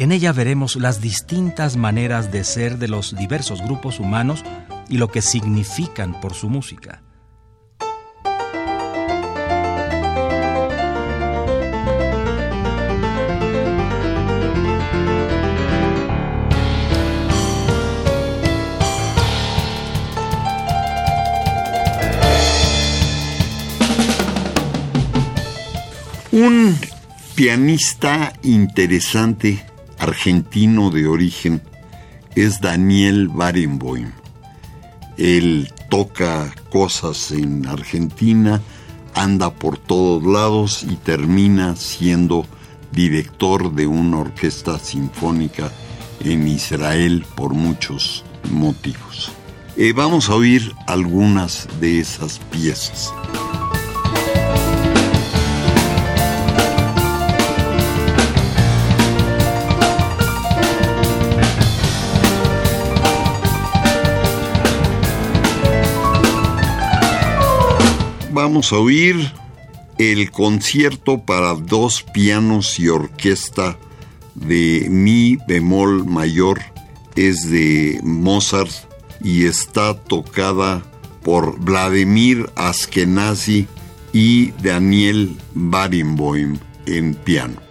En ella veremos las distintas maneras de ser de los diversos grupos humanos y lo que significan por su música. Un pianista interesante, argentino de origen, es Daniel Barenboim. Él toca cosas en Argentina, anda por todos lados y termina siendo director de una orquesta sinfónica en Israel por muchos motivos. Eh, vamos a oír algunas de esas piezas. Vamos a oír el concierto para dos pianos y orquesta de Mi bemol mayor. Es de Mozart y está tocada por Vladimir Askenazi y Daniel Barenboim en piano.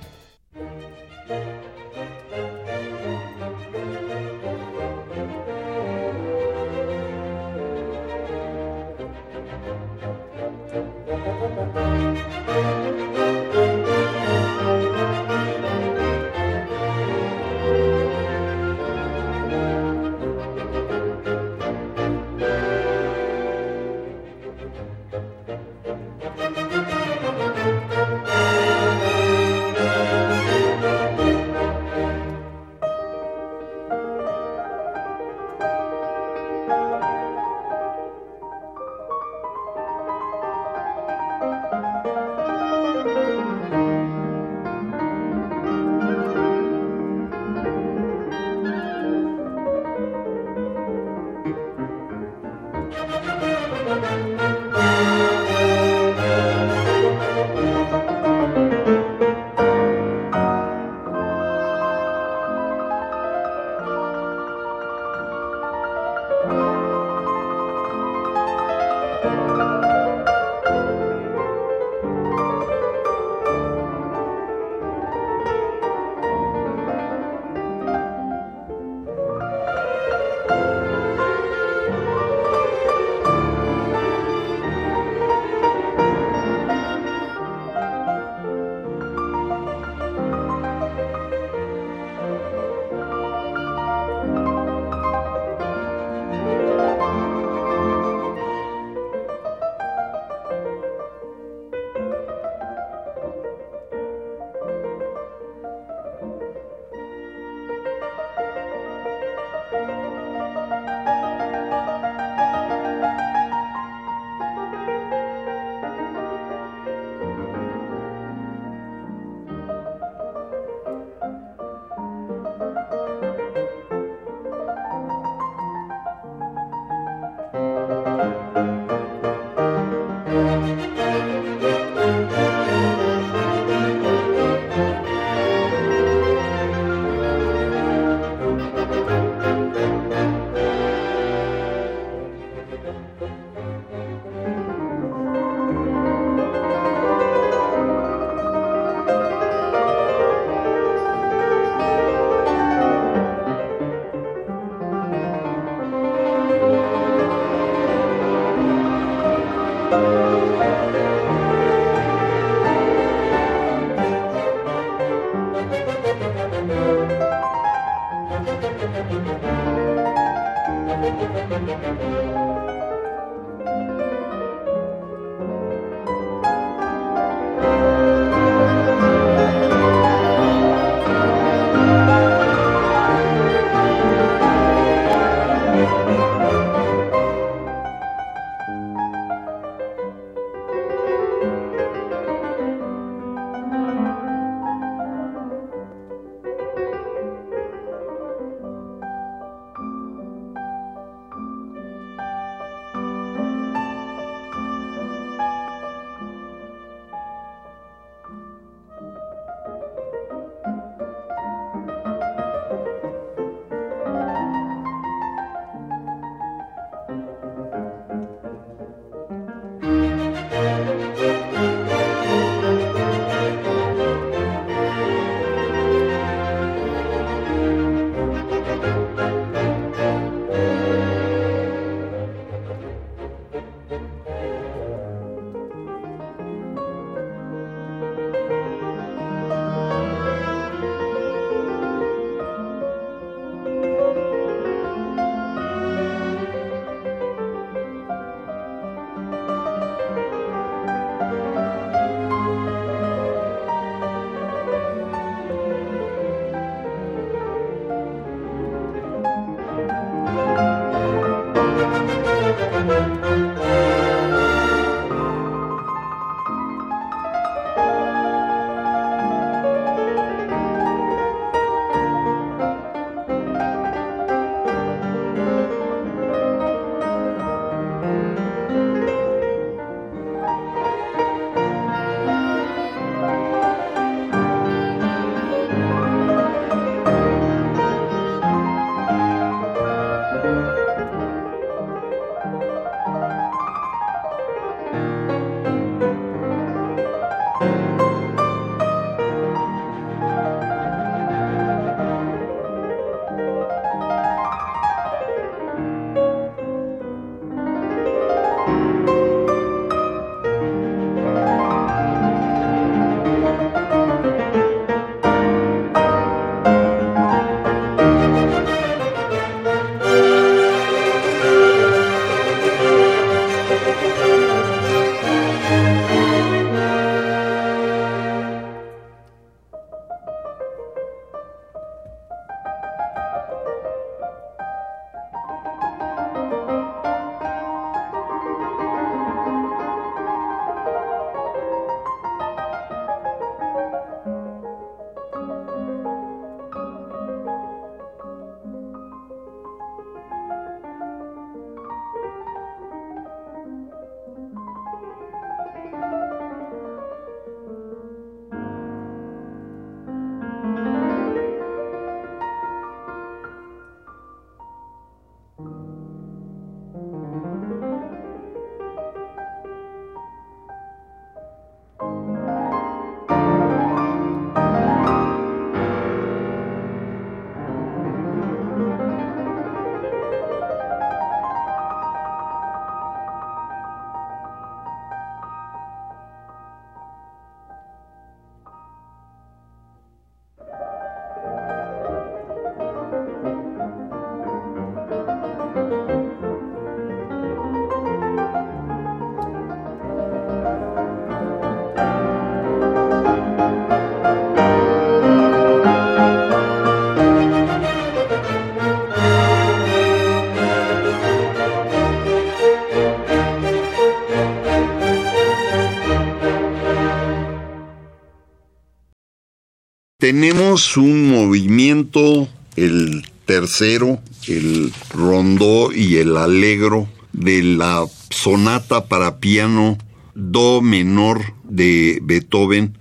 Tenemos un movimiento, el tercero, el rondó y el alegro de la sonata para piano do menor de Beethoven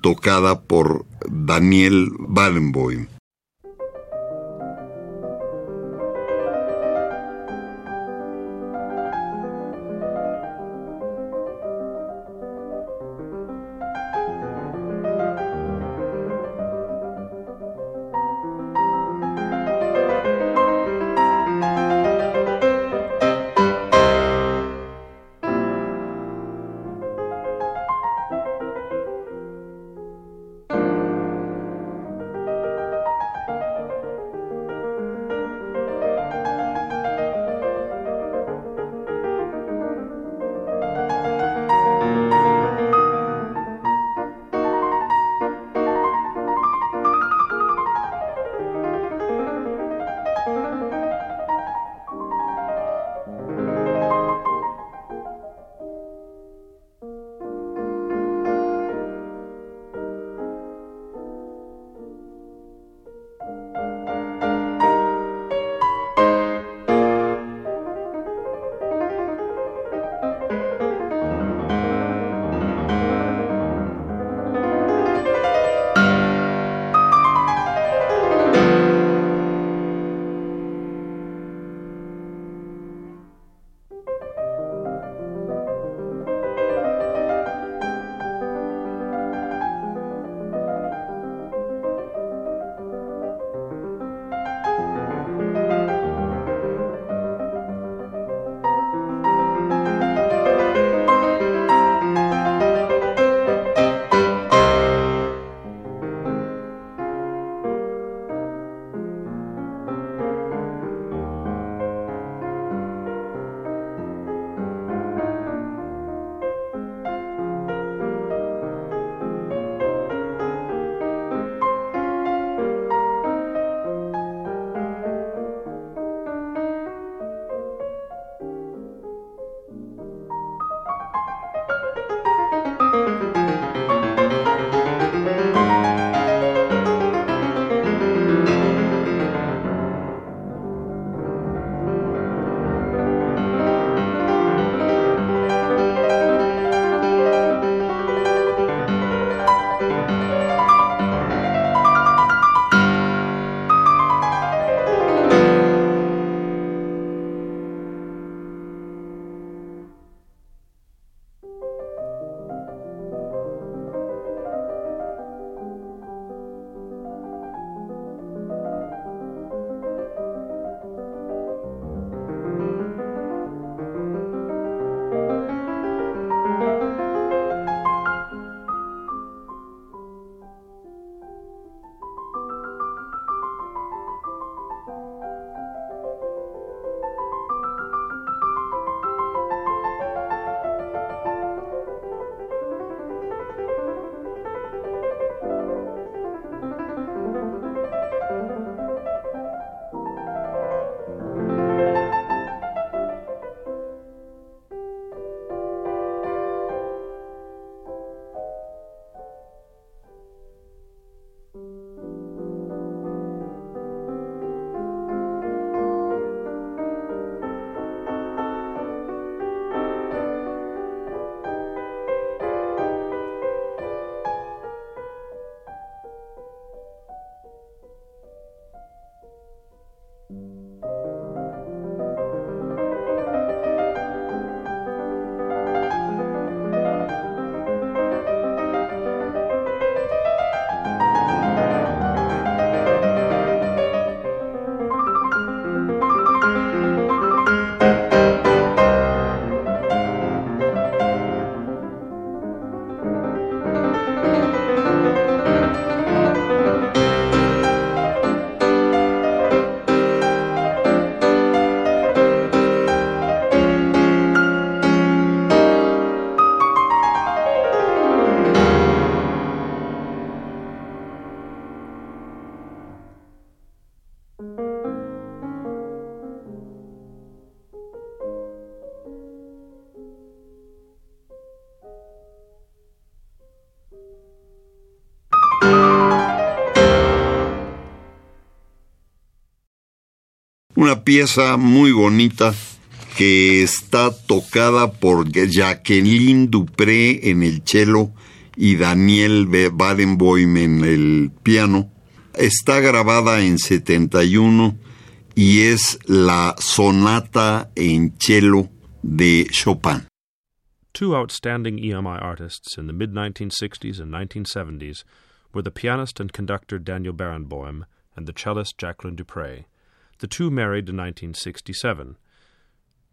tocada por Daniel Barenboim. Una pieza muy bonita que está tocada por Jacqueline Dupré en el cello y Daniel Barenboim en el piano. Está grabada en 71 y es la sonata en cello de Chopin. Two outstanding EMI artists in the mid 1960s and 1970s were the pianist and conductor Daniel Barenboim and the cellist Jacqueline Dupre. The two married in 1967.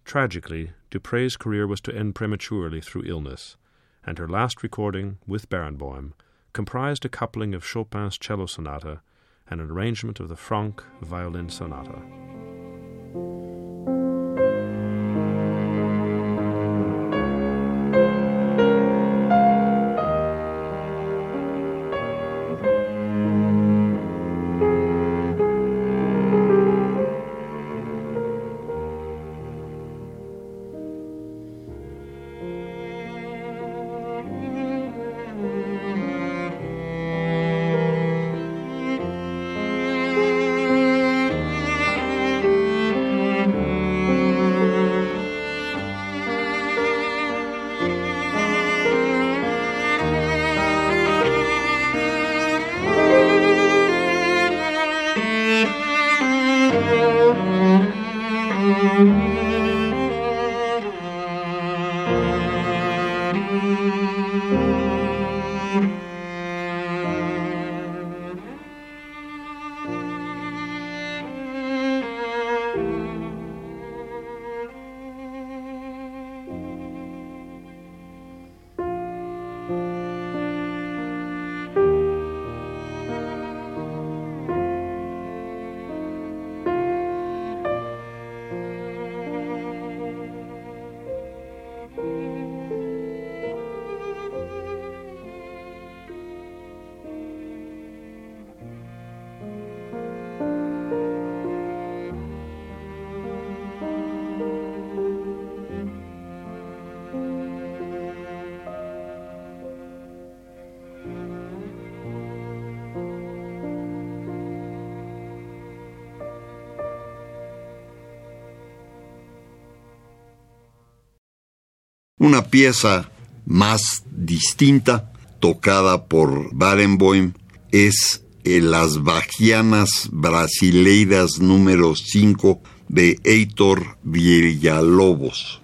Tragically, Dupre's career was to end prematurely through illness, and her last recording, with Barenboim, comprised a coupling of Chopin's cello sonata and an arrangement of the Franck violin sonata. Una pieza más distinta, tocada por Barenboim, es Las Bajianas Brasileiras número 5 de Heitor Villalobos.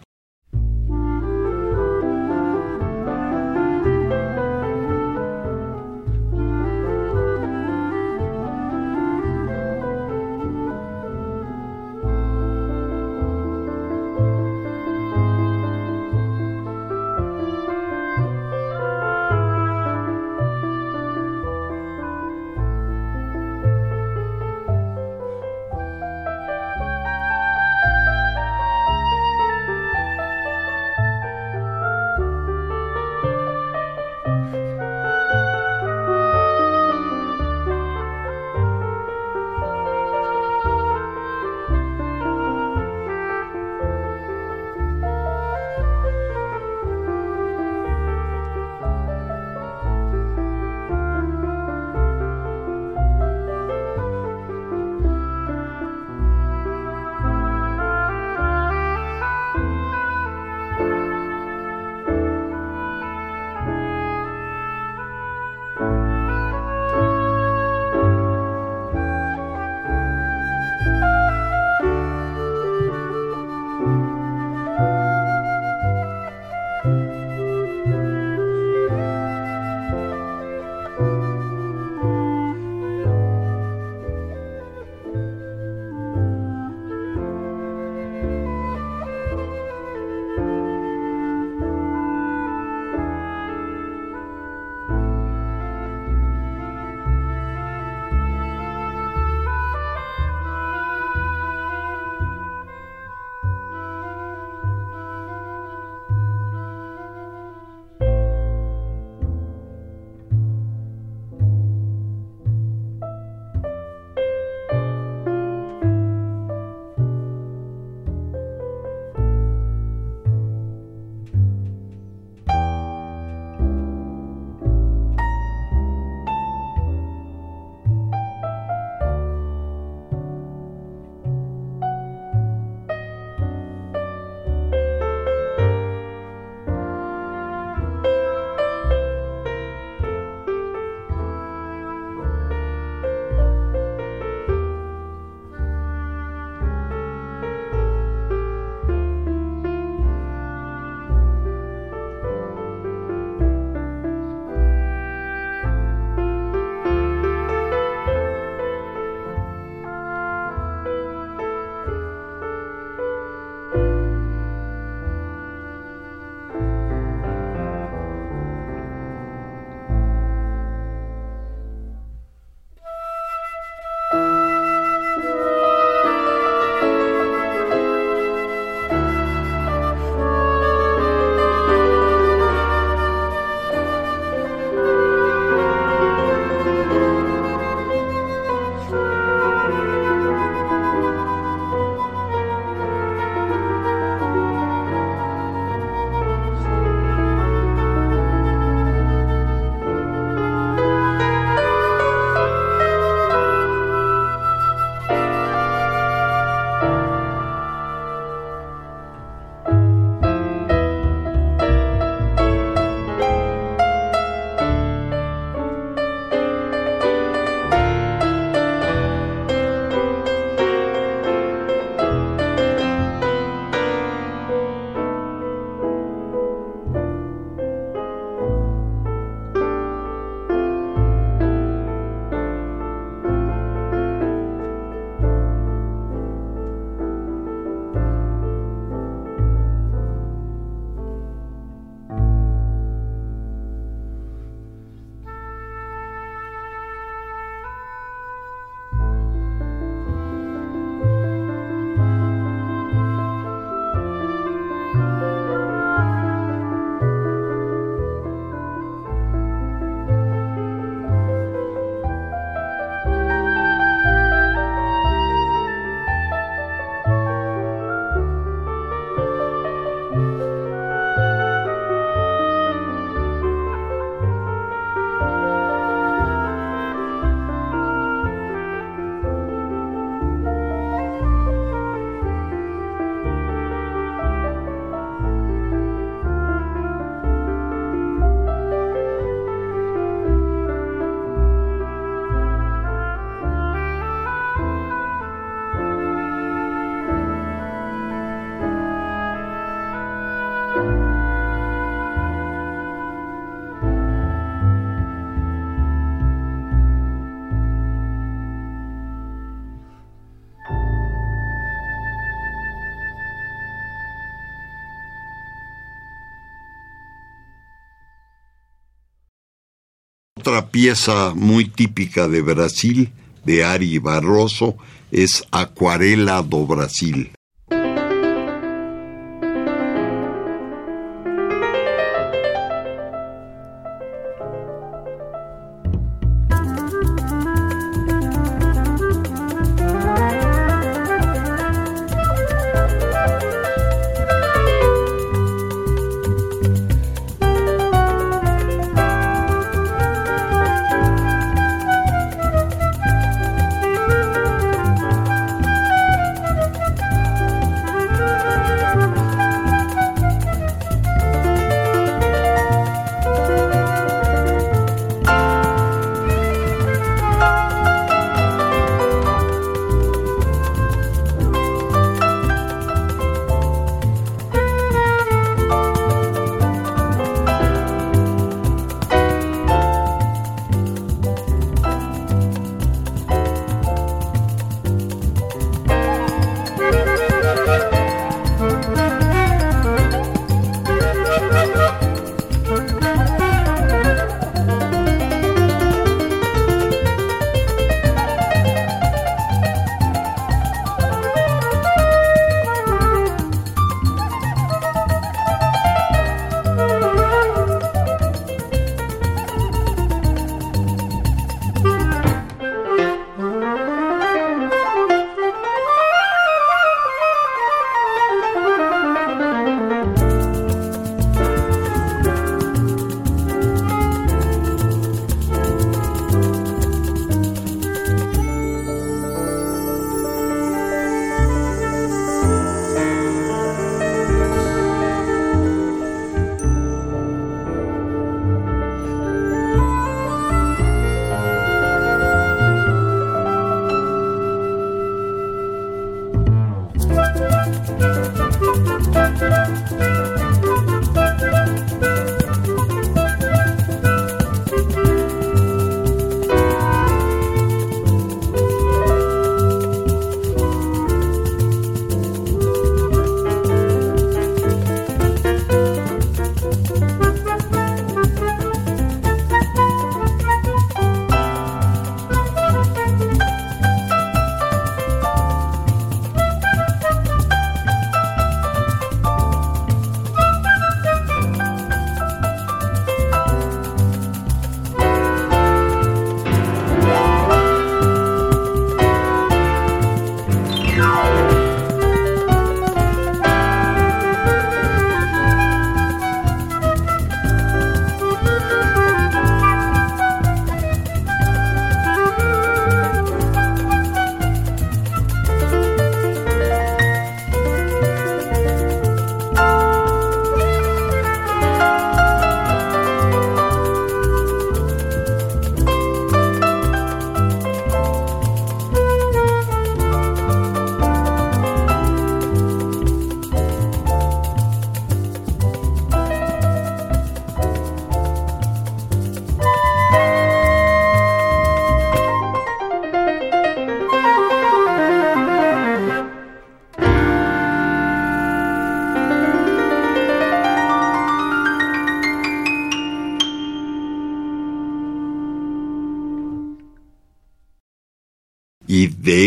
Otra pieza muy típica de Brasil, de Ari Barroso, es Acuarela do Brasil.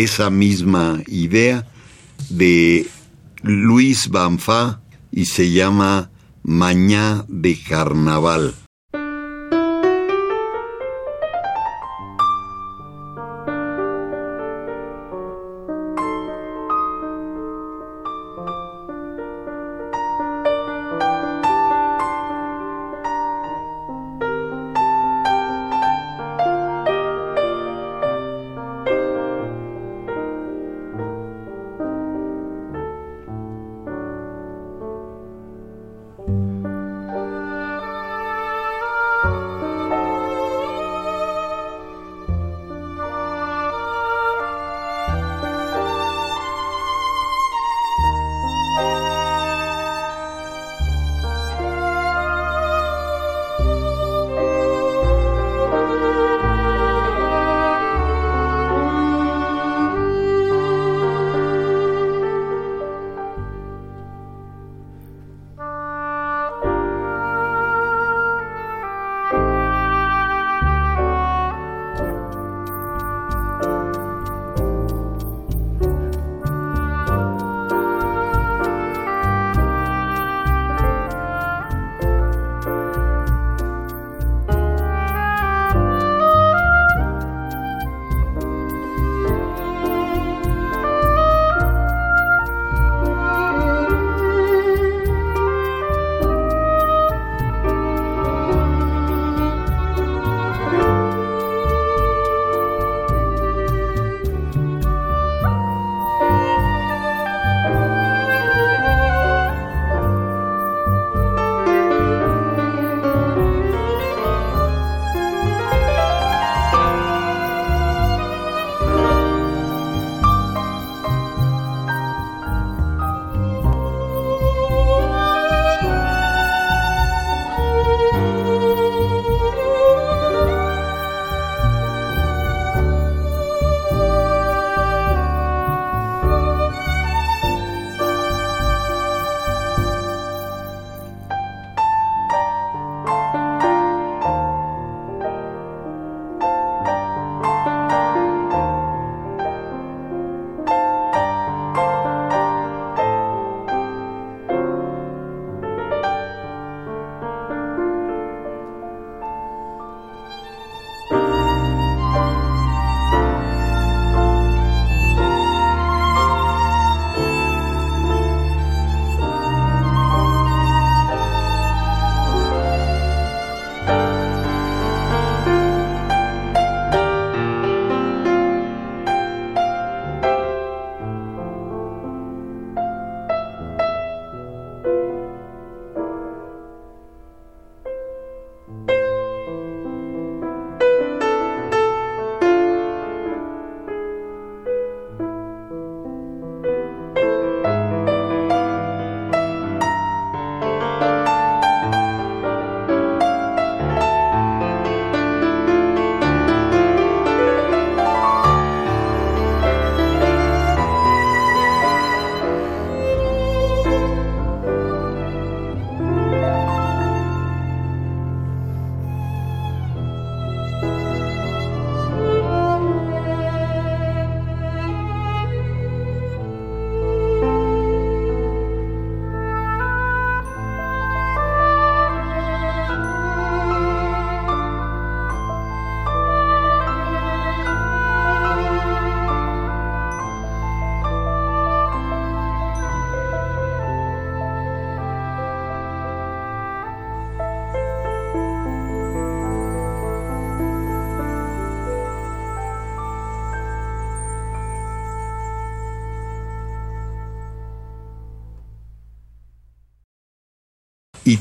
Esa misma idea de Luis Banfa y se llama Mañá de Carnaval.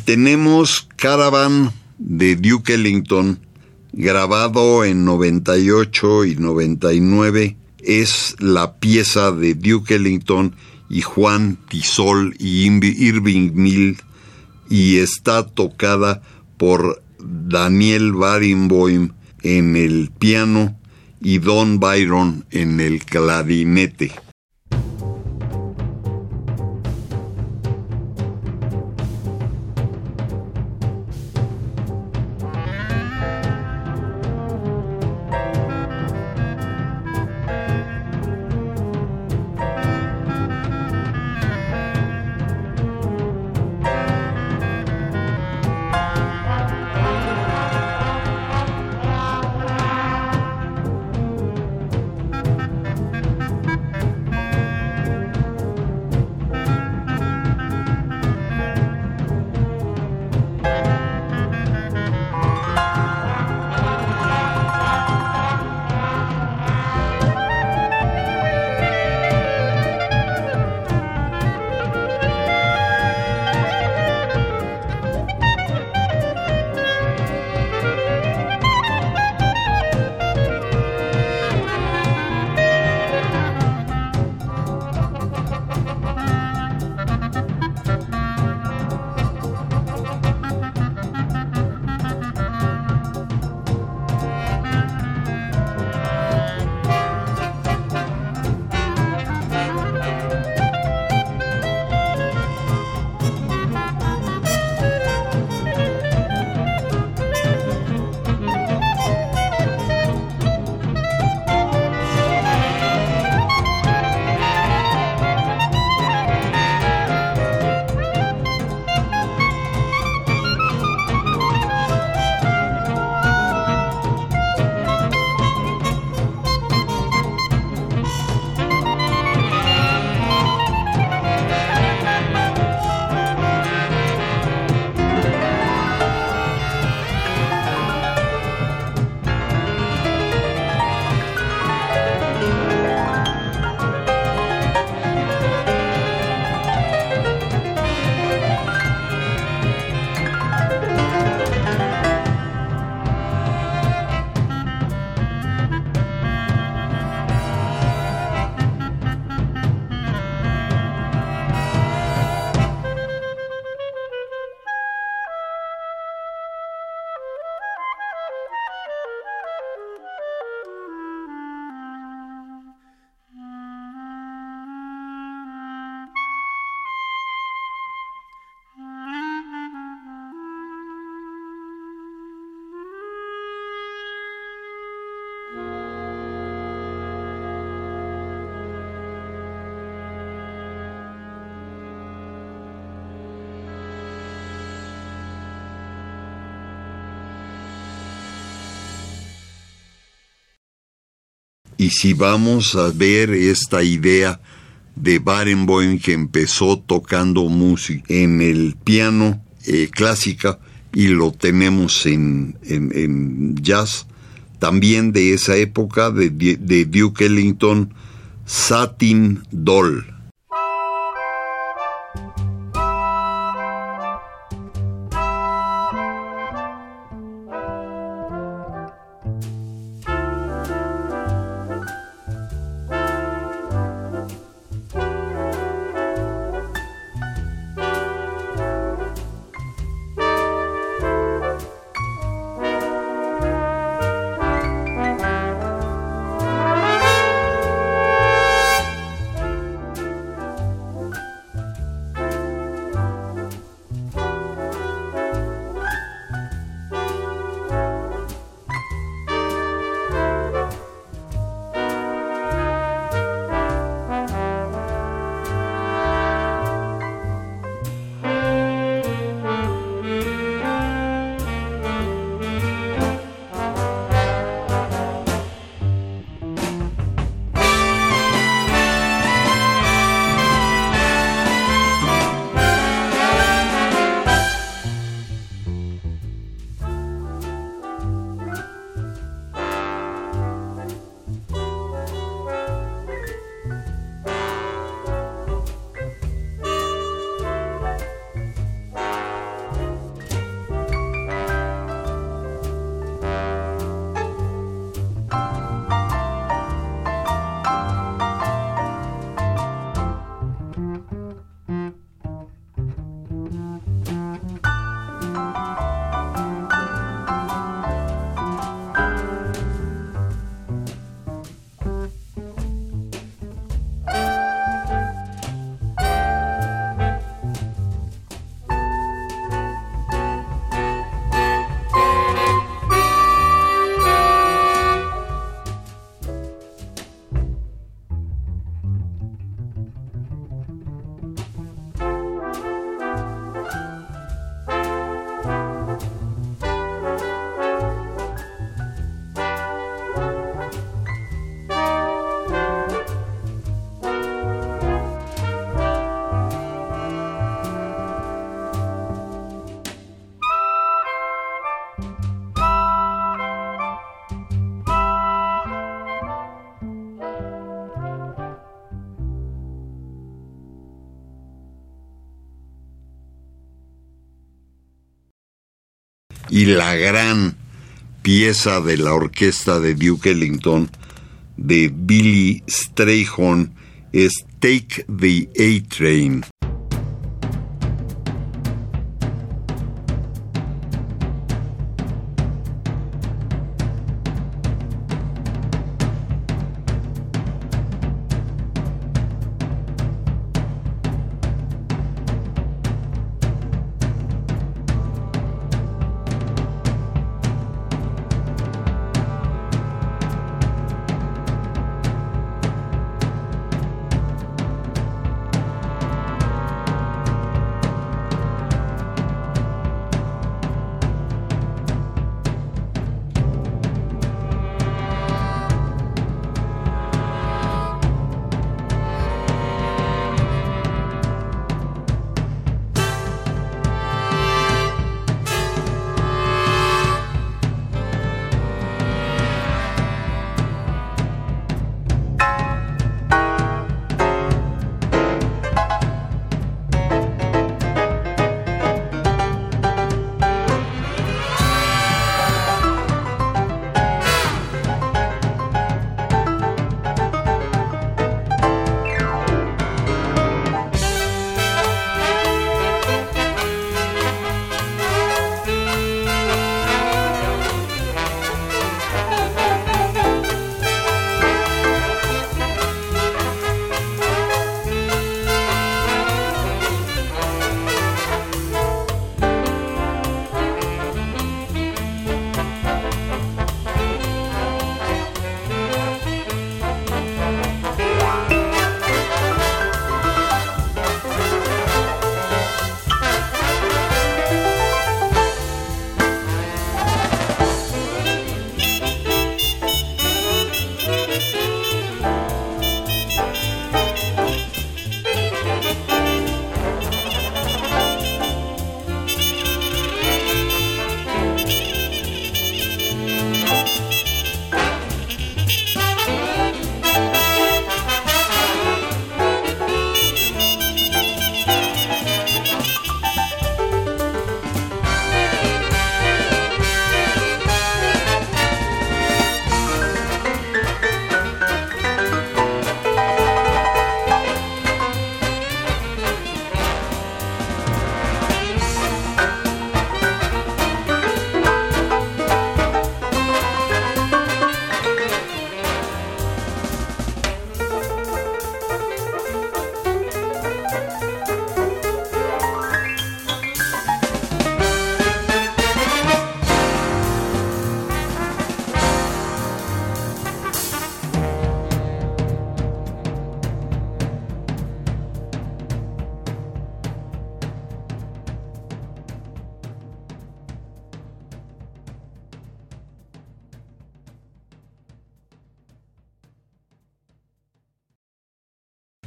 Tenemos Caravan de Duke Ellington, grabado en 98 y 99. Es la pieza de Duke Ellington y Juan Tisol y Irving Mill y está tocada por Daniel Barenboim en el piano y Don Byron en el clarinete. Y si vamos a ver esta idea de Barenboim que empezó tocando música en el piano eh, clásica y lo tenemos en, en, jazz, también de esa época de, de Duke Ellington, Satin Doll. Y la gran pieza de la orquesta de Duke Ellington de Billy Strayhorn es Take the A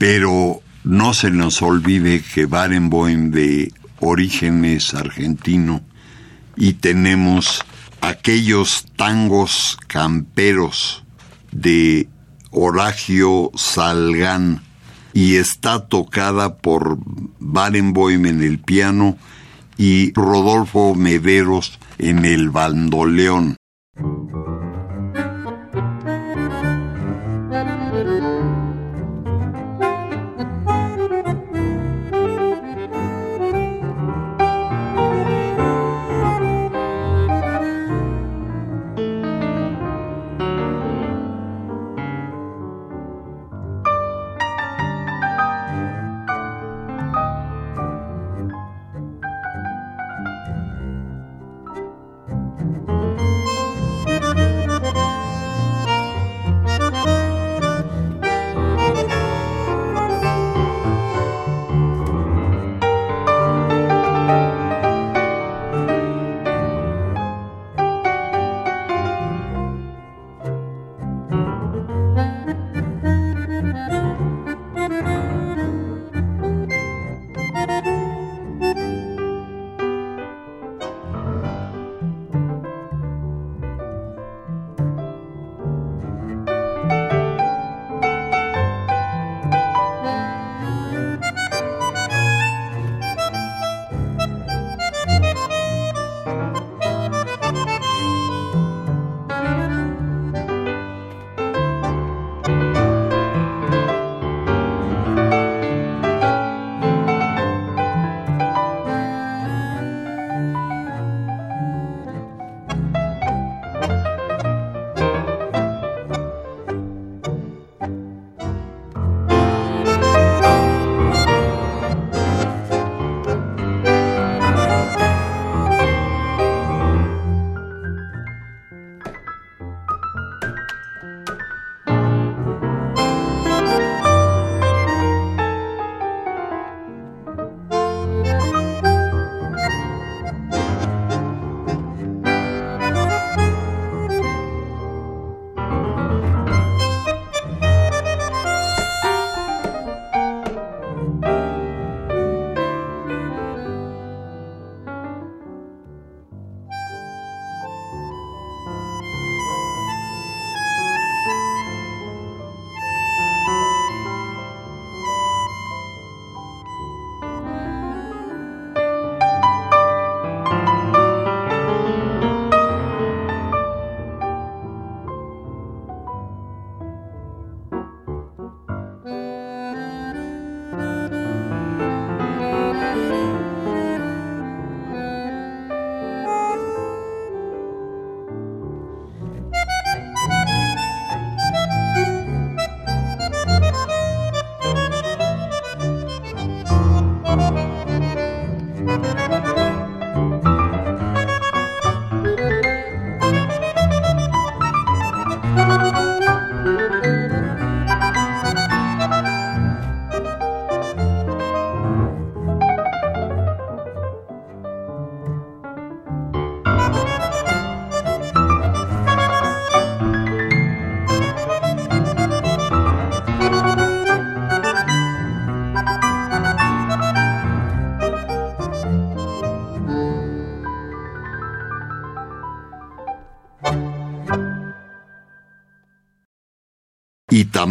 Pero no se nos olvide que Barenboim de origen es argentino y tenemos aquellos tangos camperos de Horacio Salgán y está tocada por Barenboim en el piano y Rodolfo Mederos en el bandoleón.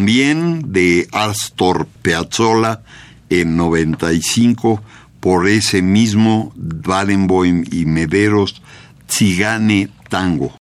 De Astor Piazzolla en 95 por ese mismo Barenboim y Mederos Tzigane Tango.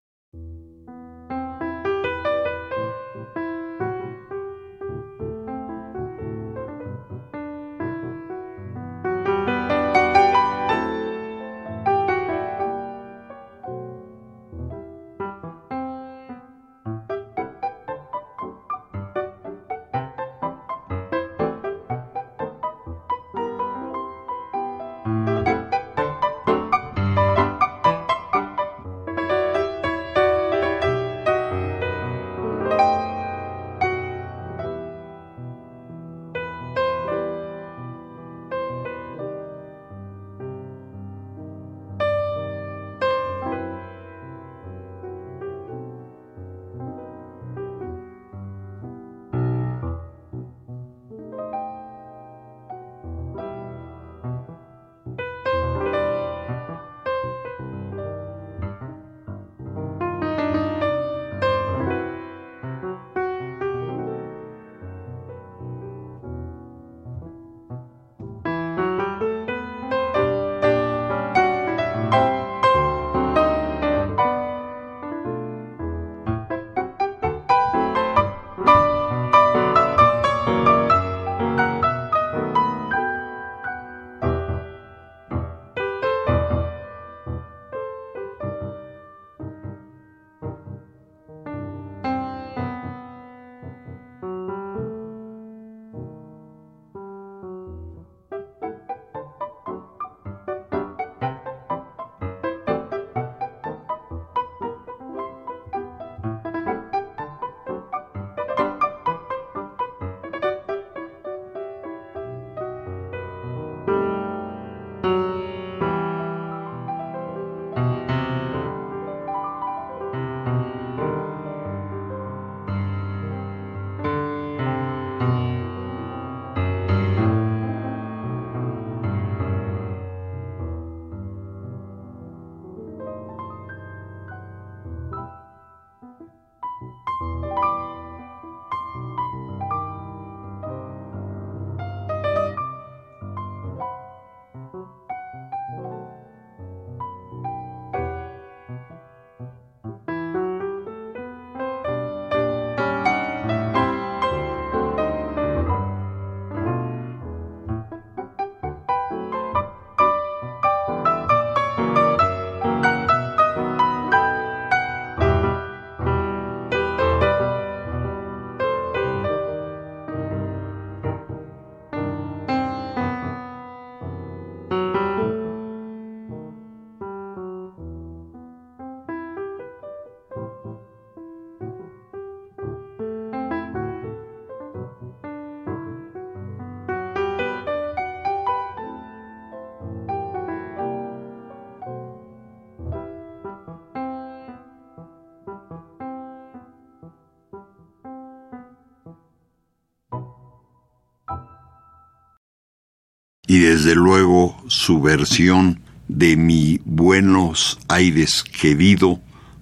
Y desde luego su versión de Mi Buenos Aires Querido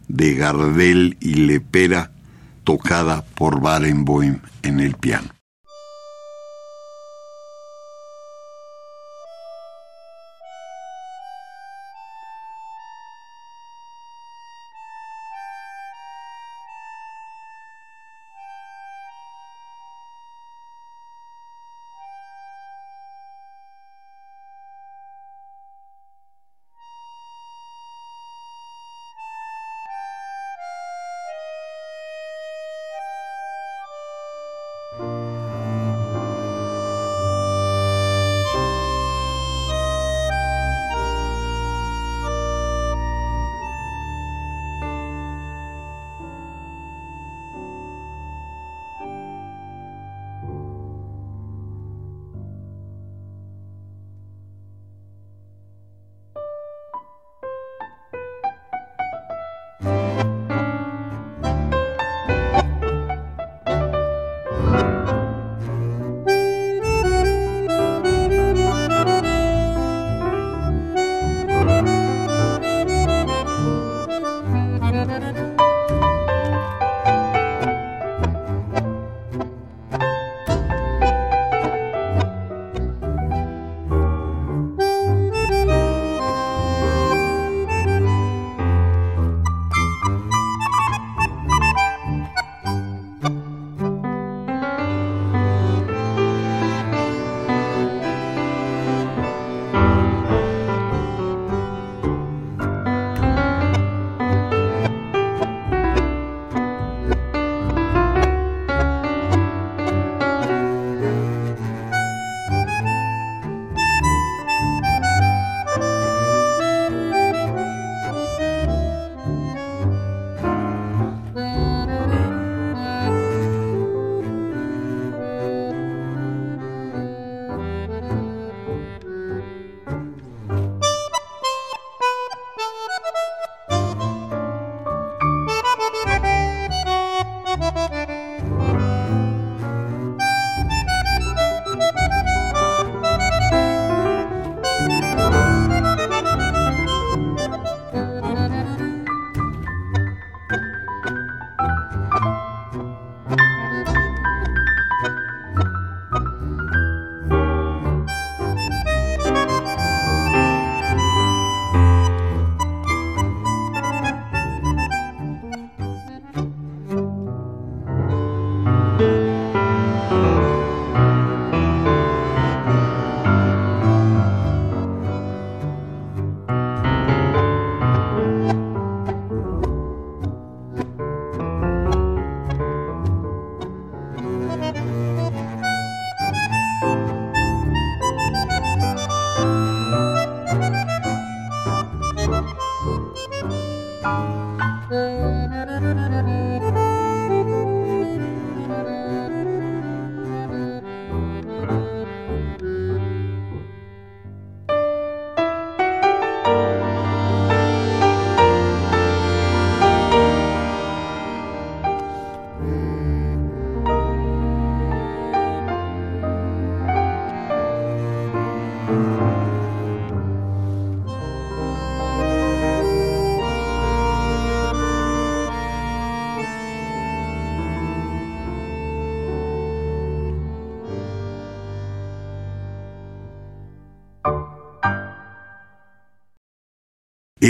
de Gardel y Lepera, tocada por Barenboim en el piano.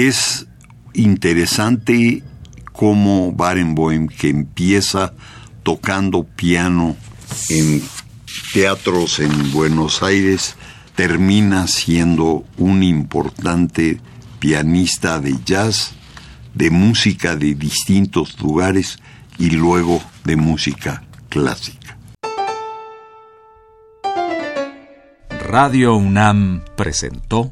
Es interesante cómo Barenboim, que empieza tocando piano en teatros en Buenos Aires, termina siendo un importante pianista de jazz, de música de distintos lugares y luego de música clásica. Radio UNAM presentó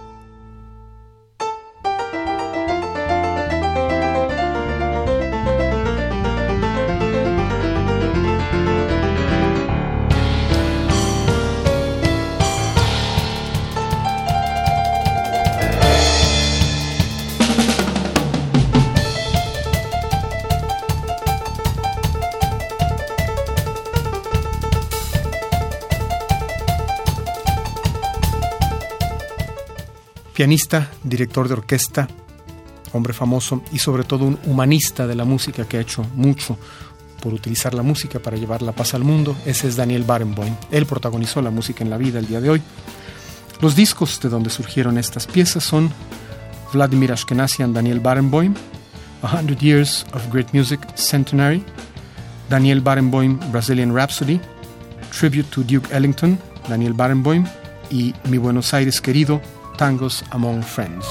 Pianista, director de orquesta, hombre famoso y sobre todo un humanista de la música que ha hecho mucho por utilizar la música para llevar la paz al mundo. Ese es Daniel Barenboim. Él protagonizó la música en la vida el día de hoy. Los discos de donde surgieron estas piezas son Vladimir Ashkenazi and Daniel Barenboim, A Hundred Years of Great Music Centenary, Daniel Barenboim Brazilian Rhapsody, Tribute to Duke Ellington, Daniel Barenboim y Mi Buenos Aires querido, Tangos Among Friends.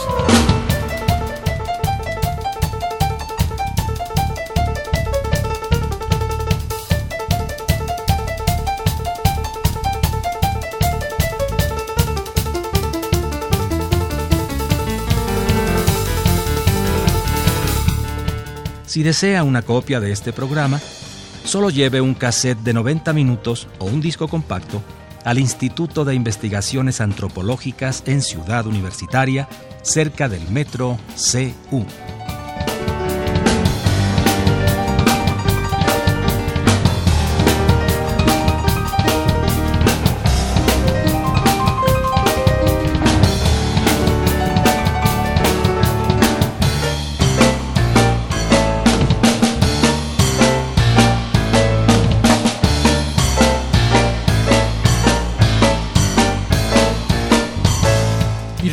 Si desea una copia de este programa, solo lleve un cassette de 90 minutos o un disco compacto al Instituto de Investigaciones Antropológicas en Ciudad Universitaria, cerca del metro CU.